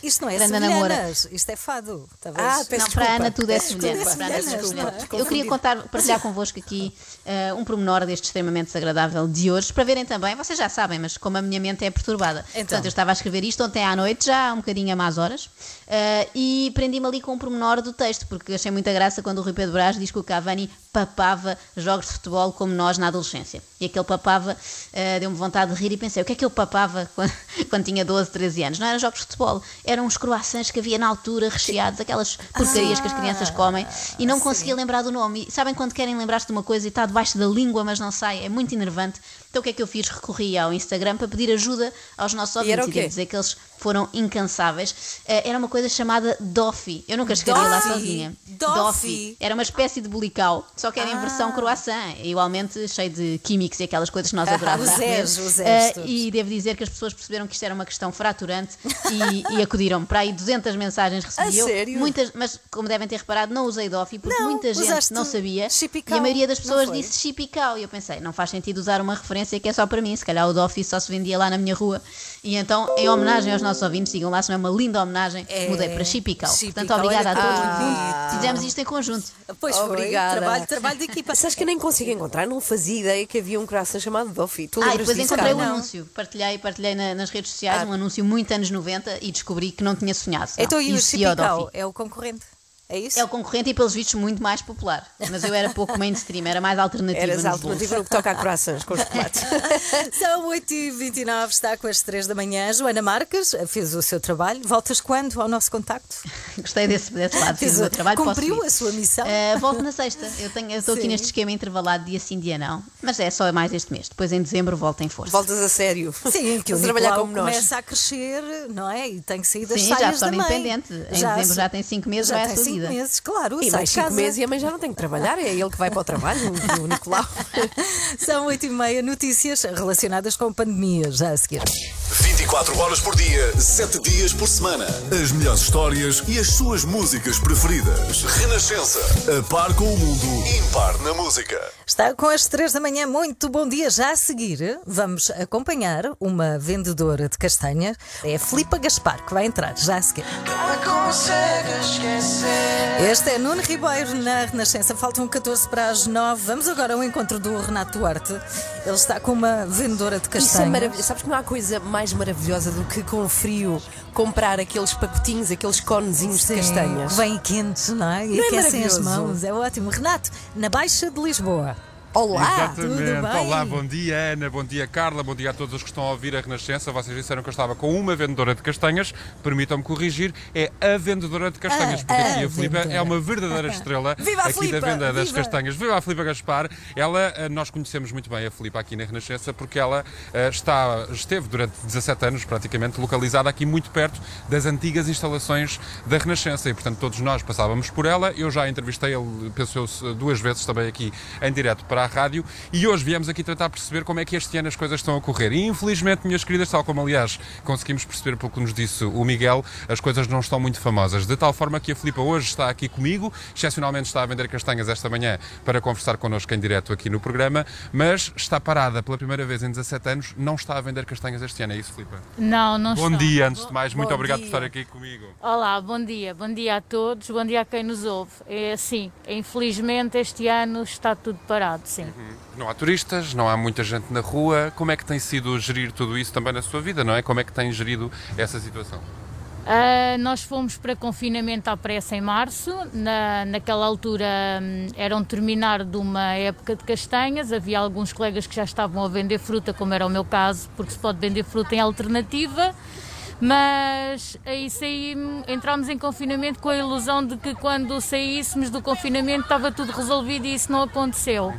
Isto não é Grande semelhanas, isto é fado. tá vês? Ah, peço não, para a. Ana tudo é semelhante. Para Ana é. Eu queria contar, partilhar convosco aqui eh, um pormenor deste extremamente desagradável de hoje, para verem também, vocês já sabem, mas como a minha mente é perturbada. Então. Portanto, eu estava a escrever isto ontem à noite, já há um bocadinho a más horas, eh, e prendi-me ali com um pormenor do texto, porque achei muita graça quando o Rui Pedro Brás diz que o Cavani papava jogos de futebol como nós na adolescência. E aquele papava eh, deu-me vontade de rir e pensei, o que é que eu papava (laughs) quando, quando tinha 12, 13 anos? Não eram jogos de futebol, eram uns croissants que havia na altura, recheados, aquelas porcarias que as crianças comem, e não me conseguia lembrar do nome. E sabem quando querem lembrar-se de uma coisa e está debaixo da língua, mas não sai? É muito enervante. Então o que é que eu fiz? Recorri ao Instagram para pedir ajuda aos nossos E ouvintes o e devo dizer que eles foram incansáveis. Eh, era uma coisa chamada Doffy. Eu nunca chegaria lá sozinha. Doffy? Era uma espécie de bulical, só que era em Ah. versão croissant, igualmente cheio de químicos e aquelas coisas que nós adorávamos. os os Zés Eh, e devo dizer que as pessoas perceberam que isto era uma questão fraturante e, e acudiram. Para aí 200 mensagens recebi A eu. sério? Muitas, mas como devem ter reparado, não usei Doffy porque Não, muita gente não sabia. chipicau, E a maioria das pessoas disse chipicau. E eu pensei, não faz sentido usar uma referência que é só para mim. Se calhar o Office só se vendia lá na minha rua. E então, em homenagem aos nossos ouvintes, sigam lá, se não é uma linda homenagem, mudei para Chipical. Chipical, Portanto, obrigada a olha, todos. ah. Fizemos isto em conjunto. Pois foi, Obrigada. trabalho, trabalho de equipa. Sabes que eu nem consigo encontrar, não fazia ideia que havia um coração chamado Doffy. Tu Ah, e depois disso, encontrei o Carla? anúncio. Partilhei, partilhei na- nas redes sociais Ah. um anúncio muito anos 90 e descobri que não tinha sonhado. Não. Então, e o Existia Chipical é o concorrente? É isso? É o concorrente e pelos vistos muito mais popular. Mas eu era pouco mainstream, era mais alternativa. Eras nos alternativa no que toca a corações com chocolate. (laughs) São 8h29, está com as 3 da manhã. Joana Marques fez o seu trabalho. Voltas quando ao nosso contacto? (laughs) Gostei desse, desse lado, fiz Fez o meu trabalho. Cumpriu a sua missão? Eh, volto na sexta. Eu estou aqui neste esquema intervalado dia sim, dia não. Mas é só mais este mês. Depois em dezembro volto em força. Voltas a sério. Sim, (laughs) que o trabalhar como nós. começa a crescer, não é? E tem que sair das Sim, já saias estou da mãe. independente. Em dezembro já tem cinco meses, já vai tem cinco vida. meses, claro. E sai mais 5 casa. meses e a mãe já não tem que trabalhar, é ele que vai para o trabalho, o Nicolau. (laughs) São 8 e meia notícias relacionadas com a pandemia, já a seguir. 24 horas por dia, 7 dias por semana. As melhores histórias e as suas músicas preferidas. Renascença. A par com o mundo, impar na música. Está com as 3 da manhã, muito bom dia. Já a seguir, vamos acompanhar uma vendedora de castanhas. É a Filipa Gaspar, que vai entrar já a seguir. Este é Nuno Ribeiro na Renascença. Faltam 14 para as 9. Vamos agora ao encontro do Renato Duarte. Ele está com uma vendedora de castanhas. Isso é maravilhoso. Sabes que não há coisa mais maravilhosa do que com frio comprar aqueles pacotinhos, aqueles conezinhos de castanhas. Vêm quentes, não é? E Não é aquecem as maravilhoso? mãos. É ótimo. Renato, na Baixa de Lisboa. Olá, tudo Exatamente. bem? Olá, bom dia Ana, bom dia Carla, bom dia a todos os que estão a ouvir a Renascença. Vocês disseram que eu estava com uma vendedora de castanhas, permitam-me corrigir, é a vendedora de castanhas, A- porque a aqui a Filipa é uma verdadeira (laughs) estrela Viva a aqui Filipa, da venda das viva! castanhas. Viva a Filipa Gaspar! Ela, eh, nós conhecemos muito bem a Filipa aqui na Renascença porque ela eh, está, esteve durante 17 anos praticamente localizada aqui muito perto das antigas instalações da Renascença e portanto todos nós passávamos por ela. Eu já entrevistei ele, penso eu, duas vezes também aqui em direto para a rádio e hoje viemos aqui tentar perceber como é que este ano as coisas estão a correr. E infelizmente, minhas queridas, tal como aliás conseguimos perceber pelo que nos disse o Miguel, as coisas não estão muito famosas. De tal forma que a Filipa hoje está aqui comigo, excepcionalmente está a vender castanhas esta manhã para conversar connosco em direto aqui no programa, mas está parada pela primeira vez em 17 anos, não está a vender castanhas este ano, é isso, Filipa? Não, não Bom estou. dia, antes de mais, muito Bom obrigado por dia. estar aqui comigo. Olá, bom dia. Bom dia a todos, bom dia a quem nos ouve. É assim, infelizmente este ano está tudo parado, sim. Não há turistas, não há muita gente na rua. Como é que tem sido gerir tudo isso também na sua vida, não é? Como é que tem gerido essa situação? Ah, nós fomos para confinamento à pressa em março. Na, naquela altura hum, era um terminar de uma época de castanhas. Havia alguns colegas que já estavam a vender fruta, como era o meu caso, porque se pode vender fruta em alternativa. Mas aí saí, entramos em confinamento com a ilusão de que quando saíssemos do confinamento estava tudo resolvido e isso não aconteceu.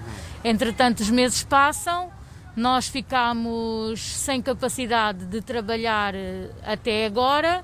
Entretanto, os meses passam, nós ficámos sem capacidade de trabalhar eh, até agora.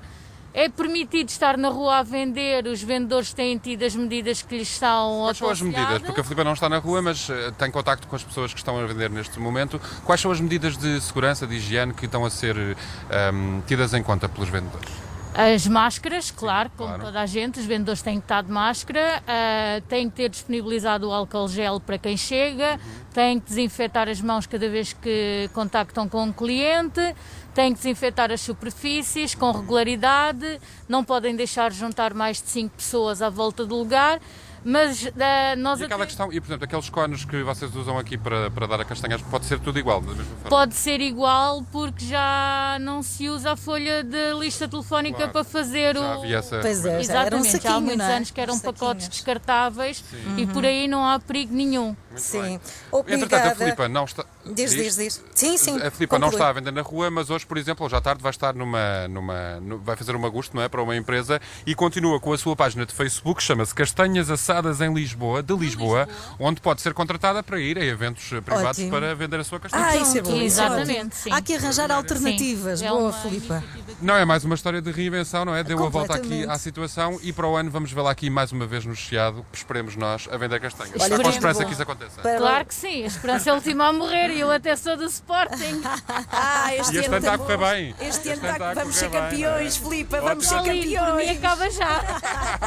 É permitido estar na rua a vender, os vendedores têm tido as medidas que lhes são Quais são as medidas? Porque a Filipa não está na rua, mas eh, tem contacto com as pessoas que estão a vender neste momento. Quais são as medidas de segurança, de higiene que estão a ser ehm, tidas em conta pelos vendedores? As máscaras, claro, como claro. toda a gente, os vendedores têm que estar de máscara, ah, têm que ter disponibilizado o álcool gel para quem chega, têm que desinfetar as mãos cada vez que contactam com um cliente, têm que desinfetar as superfícies com regularidade, não podem deixar juntar mais de 5 pessoas à volta do lugar, mas ah, nós E aquela até- questão, e por exemplo, aqueles cones que vocês usam aqui para, para dar a castanhas, pode ser tudo igual, da mesma forma? Pode ser igual porque já não se usa a folha de lista telefónica Claro. para fazer Já o. havia essa Pois é, já era um Exatamente, já há saquinho, muitos é? anos que eram Uns pacotes descartáveis e Uhum. por aí não há perigo nenhum. Sim. Entretanto, a Obrigada. Filipa não está. Diz, diz, diz. Sim, sim. A Filipa não está a vender na rua, mas hoje, por exemplo, hoje à tarde vai estar numa. numa vai fazer uma gusto, não é? Para uma empresa e continua com a sua página de Facebook, chama-se Castanhas Assadas em Lisboa, de Lisboa, onde pode ser contratada para ir a eventos privados Ótimo. para vender a sua castanha. Ah, isso é bom. é Exatamente, sim. Há que arranjar alternativas. Sim. É Boa, uma Filipa. Não, é mais uma história de reinvenção, não é? Deu a volta aqui à situação e para o ano vamos vê-la aqui mais uma vez no Chiado, esperemos nós, a vender castanhas. Olha, Está com muito esperança que isso aconteça. Claro que sim, a esperança é a última a morrer e eu até sou do Sporting. (laughs) Ah, E este ano está a correr bem. Este ano ano está- a vamos ser bem, campeões, não é? Filipa, vamos ser campeões. acaba já.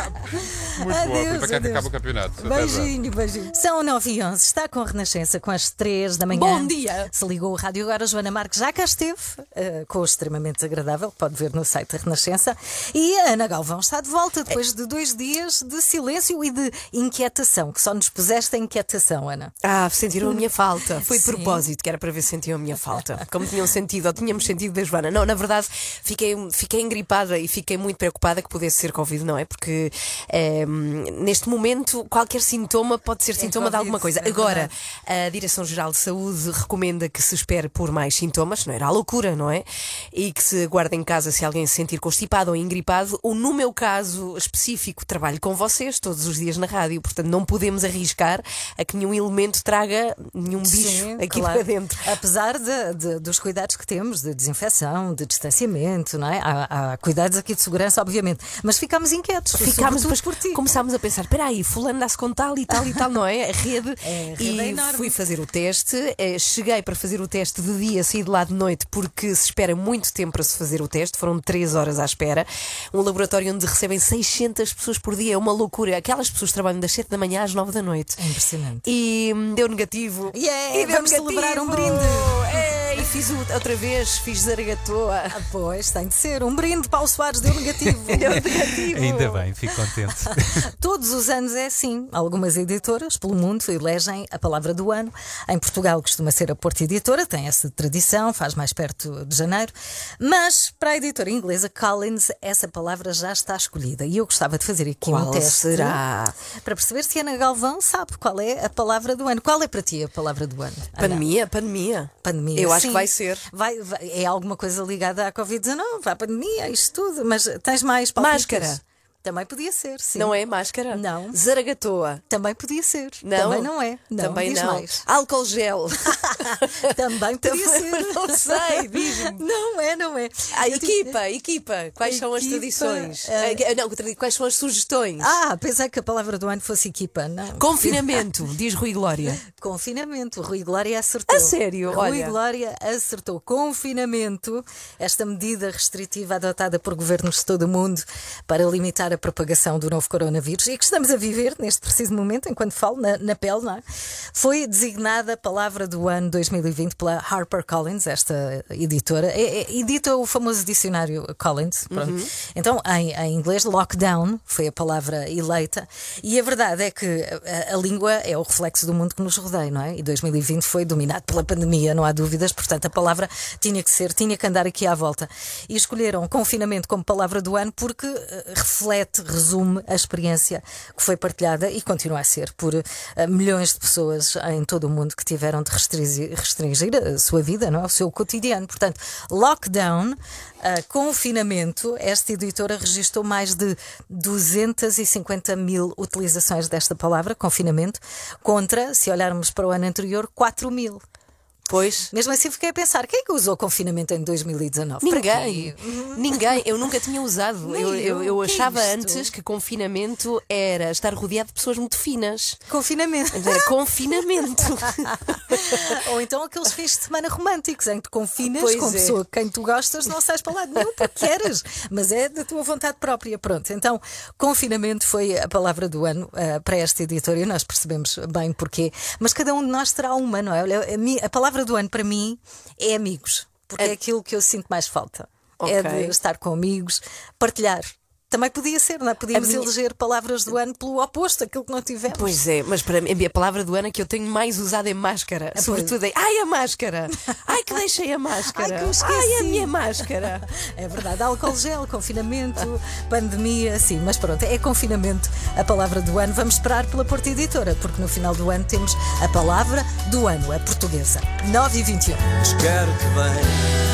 (laughs) Muito bom, Adeus, para que é que adeus. acaba o campeonato. Beijinho, beijinho. São 9 e 11, está com a Renascença com as 3 da manhã. Bom dia. Se ligou o rádio agora, Joana Marques já cá esteve, eh, com o extremamente desagradável, que pode ver no site da Renascença. E a Ana Galvão está de volta depois de dois dias de silêncio e de inquietação, que só nos puseste a inquietação, Ana. Ah, sentiram a minha falta. (laughs) Foi de Sim. propósito, que era para ver se sentiam a minha falta. Como tinham sentido, ou tínhamos sentido da Joana. Não, na verdade, fiquei, fiquei engripada e fiquei muito preocupada que pudesse ser Covid, não é? Porque eh, neste momento, qualquer sintoma pode ser sintoma de alguma coisa. é Agora, a Direção-Geral de Saúde recomenda que se espere por mais sintomas, não era a loucura, não é? E que se guarde em casa se alguém se sentir constipado ou engripado. Ou no meu caso específico, trabalho com vocês todos os dias na rádio, portanto não podemos arriscar a que nenhum elemento traga nenhum bicho Sim, aqui claro. para dentro. Apesar de- de- dos cuidados que temos de desinfecção, de distanciamento, não é? Há, há cuidados aqui de segurança, obviamente. Mas ficámos inquietos. Ficámos depois por ti. começámos a pensar: espera aí, fulano dá-se com tal e tal e tal, não é? A rede. É, a rede e é enorme. fui fazer o teste. eh, cheguei para fazer o teste de dia, saí de lá de noite, porque se espera muito tempo para se fazer o teste. Foram três horas à espera. Um laboratório onde recebem 600 pessoas por dia. É uma loucura. Aquelas pessoas trabalham das 7 da manhã às 9 da noite. É impressionante. E hum, deu negativo. Yeah, e vamos celebrar um brinde. É, e fiz outra vez, fiz zaragatoa. Ah, pois, tem de ser. Um brinde, Paulo Soares deu negativo. (laughs) Deu negativo. Ainda bem, fico contente. (laughs) Todos os anos é assim. Algumas editoras pelo mundo elegem a palavra do ano. Em Portugal costuma ser a Porta Editora, tem essa tradição, faz mais perto de janeiro. Mas para a editora inglesa Collins, essa palavra já está escolhida. E eu gostava de fazer aqui Qual um teste será? para perceber se Ana Galvão sabe qual é a palavra do ano. Qual é para ti a palavra do ano? Ana? Pandemia, pandemia. Pandemia. Eu acho sim. que vai ser. Vai, vai- é alguma coisa ligada à Covid-19, à pandemia, isto tudo. Mas tens mais palpites? Máscara. Também podia ser, sim. Não é máscara? Não. Zaragatoa. Também podia ser. Não. Também não é. Não, Também não. mais. Álcool gel. (laughs) (laughs) Também podia Também, ser. Não sei, diz-me. (laughs) Não é, não é. A Eu tive- equipa, equipa. Quais são as Equipa, tradições? Eh, Não, quais são as sugestões? Ah, pensei que a palavra do ano fosse equipa. Não. Confinamento, diz Rui Glória. Confinamento. Rui Glória acertou. A sério? Rui Olha. Glória acertou. Confinamento, esta medida restritiva adotada por governos de todo o mundo para limitar a propagação do novo coronavírus e que estamos a viver neste preciso momento, enquanto falo, na, na pele, não é? foi designada a palavra do ano 2020 pela HarperCollins, esta editora. É- é- edita o famoso dicionário Collins. Uhum. Então, em, em inglês, lockdown foi a palavra eleita. E a verdade é que a, a língua é o reflexo do mundo que nos rodeia, não é? E 2020 foi dominado pela pandemia, não há dúvidas. Portanto, a palavra tinha que ser, tinha que andar aqui à volta. E escolheram confinamento como palavra do ano porque eh, reflete, resume a experiência que foi partilhada e continua a ser por eh, milhões de pessoas em todo o mundo que tiveram de restringir, a sua vida, não é? o seu cotidiano. Portanto, lockdown, eh, confinamento, esta editora registrou mais de 250 mil utilizações desta palavra, confinamento, contra, se olharmos para o ano anterior, 4 mil. Pois. Mesmo assim fiquei a pensar, quem é que usou confinamento em 2019? Para Ninguém. quê? Ninguém. Eu nunca tinha usado. Eu, eu, eu. é achava isto? antes que confinamento era estar rodeado de pessoas muito finas. Confinamento. Era confinamento. (laughs) Ou então aqueles fins de semana românticos em que te confinas Pois com a é. pessoa que quem tu gostas, não sais para lá nenhum porque queres, mas é da tua vontade própria. Pronto, então confinamento foi a palavra do ano ah, para esta editora e nós percebemos bem porquê. Mas cada um de nós terá uma, não é? A, a palavra do ano para mim é amigos, porque é, aquilo que eu sinto mais falta. É Ok. de estar com amigos, partilhar. Também podia ser, não é? Podíamos minha- eleger palavras do ano pelo oposto, aquilo que não tivemos. Pois é, mas para mim a palavra do ano que eu tenho mais usada é máscara. pois. Sobretudo é, ai a máscara! Ai que deixei a máscara! Ai, que eu esqueci. Ai a minha máscara! (laughs) É verdade, álcool gel, confinamento, pandemia, sim, mas pronto, é confinamento a palavra do ano. Vamos esperar pela Porta Editora, porque no final do ano temos a palavra do ano, a portuguesa. 9 e 21. Espero que bem.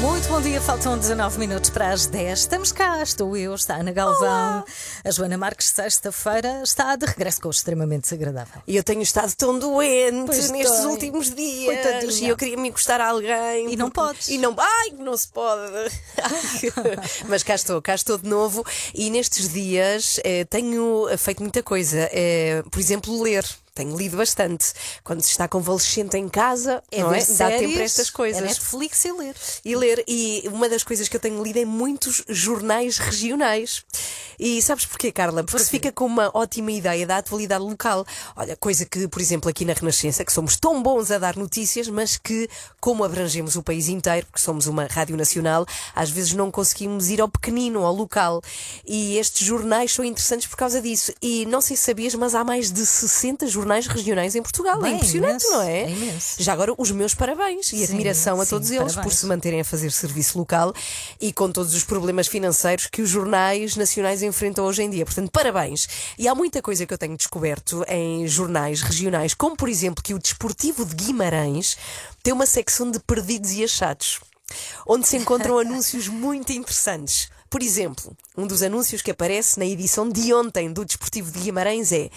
Muito bom dia, faltam 19 minutos para as 10. Estamos cá, estou eu, está a Ana Galvão. A Joana Marques, sexta-feira, está de regresso com o extremamente desagradável. E eu tenho estado tão doente Pois nestes últimos dias. Coitadinha. E eu queria me encostar a alguém. E não podes. E não, ai, não se pode. (laughs) Mas cá estou, cá estou de novo. E nestes dias eh, tenho feito muita coisa. Eh, por exemplo, ler. Tenho lido bastante. Quando se está convalescente em casa, É não é? dá tempo para estas coisas. é Netflix e ler. E ler. E uma das coisas que eu tenho lido é muitos jornais regionais. E sabes porquê, Carla? Porque se fica com uma ótima ideia da atualidade local. Olha, coisa que, por exemplo, aqui na Renascença, que somos tão bons a dar notícias, mas que, como abrangemos o país inteiro, porque somos uma rádio nacional, às vezes não conseguimos ir ao pequenino, ao local. E estes jornais são interessantes por causa disso. E não sei se sabias, mas há mais de 60 jornais regionais em Portugal. Bem, é impressionante, imenso, não é? é imenso. Já agora, os meus parabéns e Sim, admiração a sim, todos eles por parabéns. se manterem a fazer serviço local e com todos os problemas financeiros que os jornais nacionais enfrentam hoje em dia. Portanto, parabéns. E há muita coisa que eu tenho descoberto em jornais regionais, como por exemplo que o Desportivo de Guimarães tem uma secção de perdidos e achados, onde se encontram (laughs) anúncios muito interessantes. Por exemplo, um dos anúncios que aparece na edição de ontem do Desportivo de Guimarães é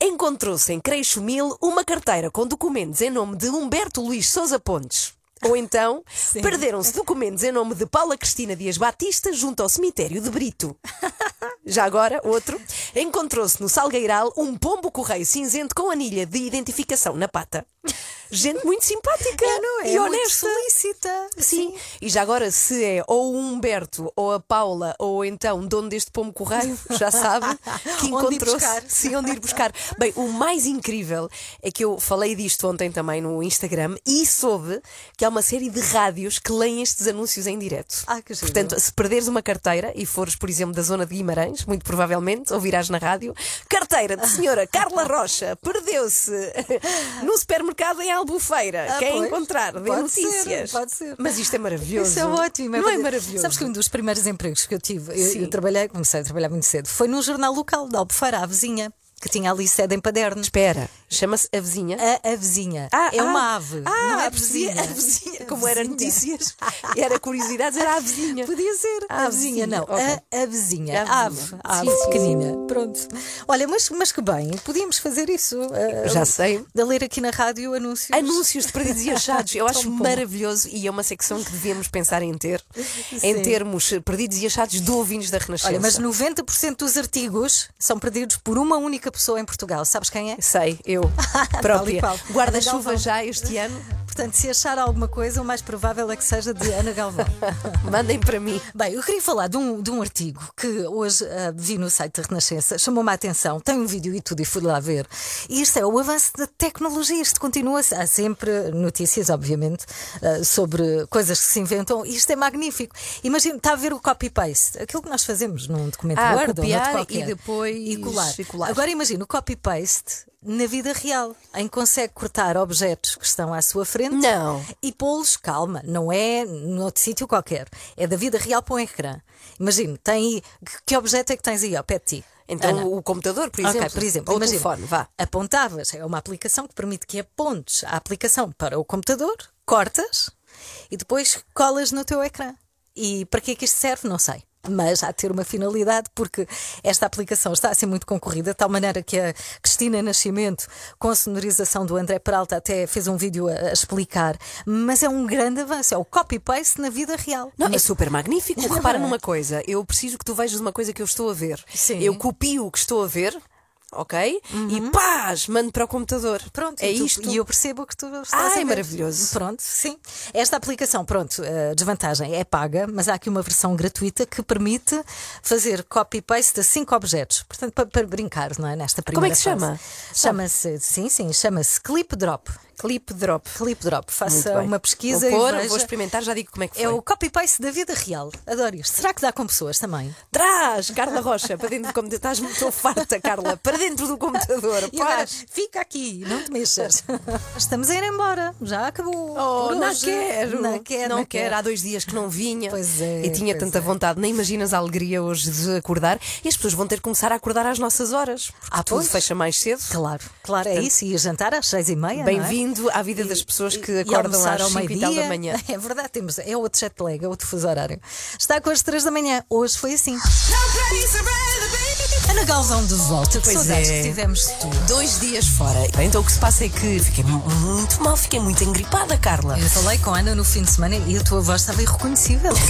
Encontrou-se em Creixo Mil uma carteira com documentos em nome de Humberto Luís Sousa Pontes. Ou então, (laughs) perderam-se documentos em nome de Paula Cristina Dias Batista junto ao cemitério de Brito. (laughs) Já agora, outro, encontrou-se no Salgueiral um pombo correio cinzento com anilha de identificação na pata. Gente muito simpática não é? e Muito honesta. solícita. Sim. E já agora, se é ou o Humberto ou a Paula ou então dono deste pombo correio, já sabe (laughs) que encontrou-se. Sim, onde ir buscar. Bem, o mais incrível é que eu falei disto ontem também no Instagram e soube que há uma série de rádios que leem estes anúncios em direto. Ah, que giro. Portanto, se perderes uma carteira e fores, por exemplo, da zona de Guimarães, muito provavelmente, ouvirás na rádio, carteira de senhora (laughs) Carla Rocha perdeu-se (laughs) no supermercado em Albufeira. Ah, Quer pois. encontrar? Dê Pode notícias. ser, pode ser. Mas isto é maravilhoso. Isso é ótimo. Não é maravilhoso? Sabes que um dos primeiros empregos que eu tive, eu, eu trabalhei, comecei a trabalhar muito cedo, foi num jornal local da Albufeira, a vizinha, que tinha ali sede em Paderno. Espera, chama-se a vizinha? A, a vizinha. Ah, é ah, uma ave. Ah, não é a vizinha. vizinha. A vizinha. A Como era vizinha. notícias, era curiosidades, era a vizinha. Podia ser. Ah, a vizinha, não. ok. A, a vizinha. A A vizinha. ave. A ave Sim, sim, pequenina. Pronto. Olha, mas, mas que bem, podíamos fazer isso. eh, Já sei. De ler aqui na rádio anúncios. Anúncios de perdidos e achados. Eu (laughs) acho bom. maravilhoso e é uma secção que devíamos pensar em ter, (laughs) em Sim. termos perdidos e achados de ouvintes da Renascença. Olha, mas 90% dos artigos são perdidos por uma única pessoa em Portugal. Sabes quem é? Sei, eu (laughs) própria. Guarda-chuva já este ano? Portanto, se achar alguma coisa, o mais provável é que seja de Ana Galvão. (laughs) Mandem para mim. Bem, eu queria falar de um, de um artigo que hoje ah, vi no site da Renascença, chamou-me a atenção, tem um vídeo e tudo, e fui lá ver. E isto é o avanço da tecnologia. Isto continua. Há sempre notícias, obviamente, ah, sobre coisas que se inventam, isto é magnífico. Imagina, está a ver o copy-paste, aquilo que nós fazemos num documento Ah, Word ou copiar noutro qualquer. e depois e colar. e colar. Agora imagina o copy-paste na vida real, em que consegue cortar objetos que estão à sua frente Não. e pô-los, calma, não é noutro sítio qualquer, é da vida real para um ecrã. Imagina, tem que, objeto é que tens aí, ó, pé de ti? Então, Ana. o computador, por exemplo. por exemplo, Ou o telefone, vá. Apontavas, é uma aplicação que permite que apontes a aplicação para o computador, cortas e depois colas no teu ecrã. E para que é que isto serve? Não sei. Mas há de ter uma finalidade, porque esta aplicação está a ser muito concorrida, de tal maneira que a Cristina Nascimento, com a sonorização do André Peralta, até fez um vídeo a, a explicar. Mas é um grande avanço, é o copy-paste na vida real. Não, é super magnífico. (laughs) Repara numa coisa. Eu preciso que tu vejas uma coisa que eu estou a ver. Sim. Eu copio o que estou a ver, ok? E paz, mando para o computador. Pronto, é e tu- isto. E eu percebo que tu estás Ah, a é maravilhoso. Pronto, sim. Esta aplicação, pronto, a desvantagem é paga, mas há aqui uma versão gratuita que permite fazer copy-paste de cinco objetos. Portanto, para, para brincar, não é? Nesta primeira é que se chama? Chama-se, sim, sim, chama-se Clip Drop. Clip Drop. Clip Drop. Faça uma pesquisa vou pôr, e veja. vou experimentar, já digo como é que foi. É o copy-paste da vida real. Adoro isto. Será que dá com pessoas também? Traz, Carla Rocha, para dentro do computador. Estás muito farta, Carla, para dentro do computador. Paz. fica aqui, não te mexas. (laughs) Estamos a ir embora. Já acabou. Oh, não quero. Não quero. não quero. Há dois dias que não vinha. Pois é, E tinha tanta é. vontade. Nem imaginas a alegria hoje de acordar. E as pessoas vão ter que começar a acordar às nossas horas. Ah, tudo pois. fecha mais cedo. Claro, claro, é Portanto, isso. E a jantar às seis e meia. não é? Bem-vindo à vida das pessoas que E acordam almoçar às ao 5 e tal da manhã. (laughs) É verdade, temos, é outro jet lag, é outro fuso horário. Está com as três da manhã. Hoje foi assim. Ana Galvão de volta. Pois saudades é. que tivemos tu. Dois dias fora. Então o que se passa é que fiquei muito mal, fiquei muito engripada, Carla. Eu falei com a Ana no fim de semana e a tua voz estava irreconhecível. (laughs) (laughs)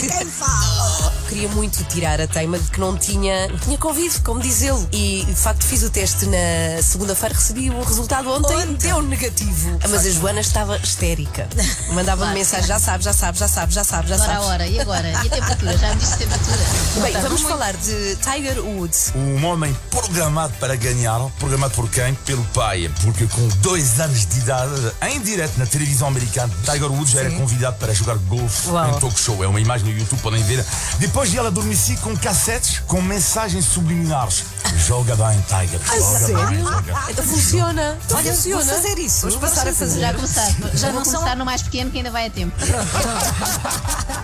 Quem fala? Queria muito tirar a teima de que não tinha, não tinha Covid, como diz ele. E de facto fiz o teste na segunda-feira, recebi o resultado ontem, deu negativo. Ah, Mas a Joana estava histérica. Mandava-me Claro. mensagem, já sabe, já sabe, já sabe, já sabe, já Agora a hora, e agora? E a temperatura? Já me disse temperatura? Bem, Não, vamos falar de Tiger Woods. Um homem programado para ganhar, programado por quem? Pelo pai, porque com dois anos de idade, em direto na televisão americana, Tiger Woods já era convidado para jogar golfe em talk show. É uma imagem no YouTube, podem ver. Depois de ela adormecer com cassetes com mensagens subliminares. Joga bem, Tiger. Ah, Joga sério? bem, joga. Então funciona. Olha, funciona. vou fazer isso. Vamos passar a fazer. Já começar. Já não vou são- começar no mais pequeno que ainda vai a tempo. (laughs)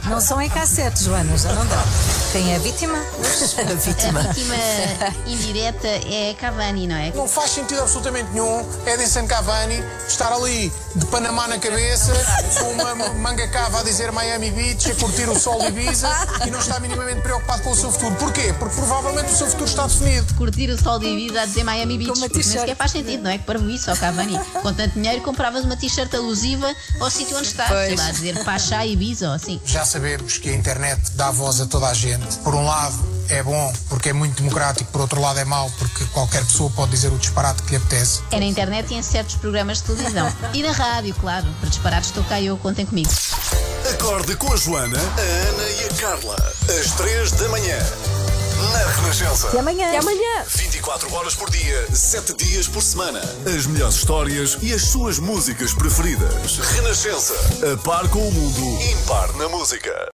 Não são em cassete, Joana, já não dá. Quem é a vítima? A vítima. A vítima indireta é Cavani, não é? Não faz sentido absolutamente nenhum Edinson Cavani estar ali de Panamá na cabeça, com uma manga cava a dizer Miami Beach, a curtir o sol de Ibiza e não está minimamente preocupado com o seu futuro. Porquê? Porque provavelmente o seu futuro está definido. Curtir o sol de Ibiza a dizer Miami Beach. Com uma porque nem sequer faz sentido, não é? Que para isso, ao Cavani. Com tanto dinheiro, compravas uma t-shirt alusiva ao sítio onde estás. Sei Pois. lá, a dizer Pachá Ibiza ou assim. Já sabemos que a internet dá voz a toda a gente. Por um lado, é bom porque é muito democrático, por outro lado, é mau porque qualquer pessoa pode dizer o disparate que lhe apetece. É na internet e em certos programas de televisão. (laughs) E na rádio, claro. Para disparados estou cá e eu, contem comigo. Acorde com a Joana, a Ana e a Carla. Às 3 da manhã. Na Renascença. Até amanhã. Até amanhã. 24 horas por dia, 7 dias por semana. As melhores histórias e as suas músicas preferidas. Renascença. A par com o mundo, impar na música.